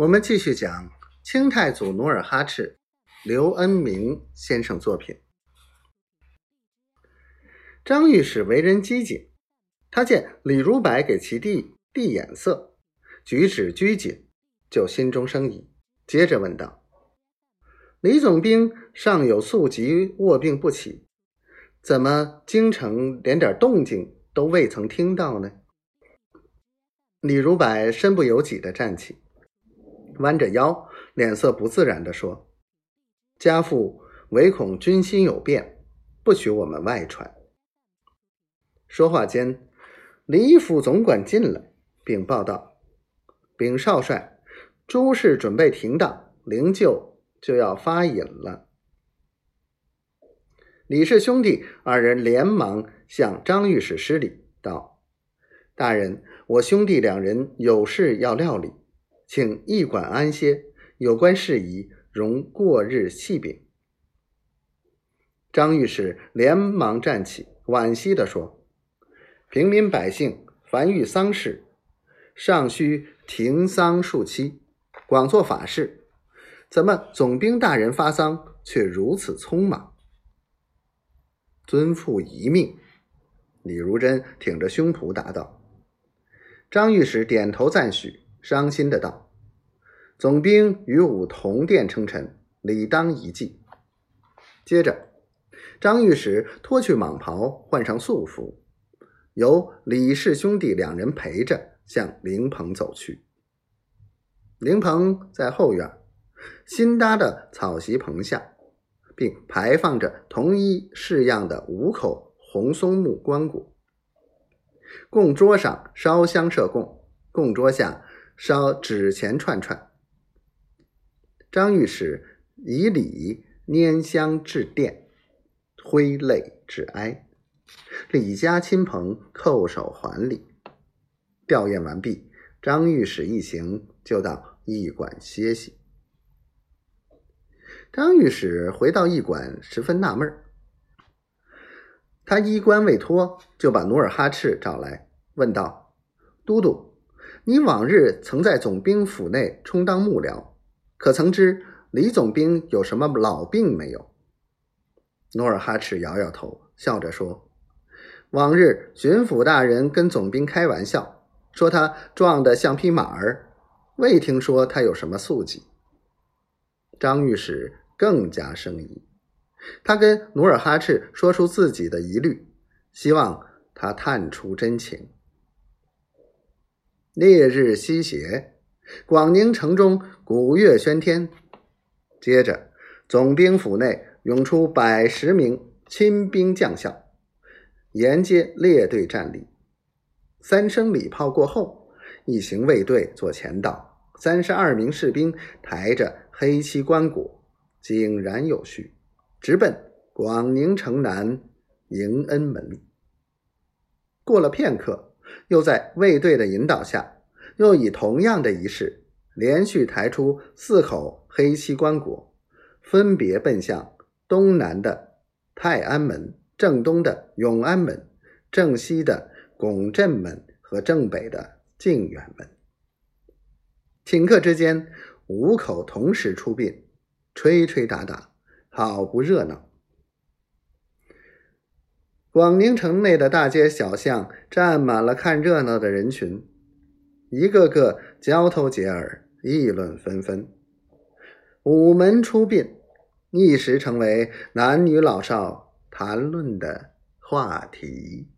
我们继续讲清太祖努尔哈赤，刘恩明先生作品。张御史为人机警，他见李如柏给其弟递眼色，举止拘谨，就心中生疑，接着问道：“李总兵尚有宿疾卧病不起，怎么京城连点动静都未曾听到呢？”李如柏身不由己的站起。弯着腰，脸色不自然地说：“家父唯恐军心有变，不许我们外传。”说话间，李府总管进来，禀报道：“禀少帅，诸事准备停当，灵柩就要发引了。”李氏兄弟二人连忙向张御史施礼，道：“大人，我兄弟两人有事要料理。”请驿馆安歇，有关事宜容过日细禀。张御史连忙站起，惋惜地说：“平民百姓凡遇丧事，尚需停丧数期，广做法事，怎么总兵大人发丧却如此匆忙？”遵父遗命。李如珍挺着胸脯答道：“张御史点头赞许。”伤心的道：“总兵与吾同殿称臣，理当一记。”接着，张御史脱去蟒袍，换上素服，由李氏兄弟两人陪着向灵棚走去。灵棚在后院，新搭的草席棚下，并排放着同一式样的五口红松木棺椁。供桌上烧香设供，供桌下。烧纸钱串串，张御史以礼拈香致奠，挥泪致哀。李家亲朋叩首还礼。吊唁完毕，张御史一行就到驿馆歇息。张御史回到驿馆，十分纳闷他衣冠未脱，就把努尔哈赤找来，问道：“都督。”你往日曾在总兵府内充当幕僚，可曾知李总兵有什么老病没有？努尔哈赤摇摇头，笑着说：“往日巡抚大人跟总兵开玩笑，说他壮得像匹马儿，未听说他有什么宿疾。”张御史更加生疑，他跟努尔哈赤说出自己的疑虑，希望他探出真情。烈日西斜，广宁城中鼓乐喧天。接着，总兵府内涌出百十名亲兵将校，沿街列队站立。三声礼炮过后，一行卫队做前导，三十二名士兵抬着黑漆棺椁，井然有序，直奔广宁城南迎恩门。过了片刻。又在卫队的引导下，又以同样的仪式，连续抬出四口黑漆棺椁，分别奔向东南的泰安门、正东的永安门、正西的拱镇门和正北的靖远门。顷刻之间，五口同时出殡，吹吹打打，好不热闹。广宁城内的大街小巷站满了看热闹的人群，一个个交头接耳，议论纷纷。午门出殡，一时成为男女老少谈论的话题。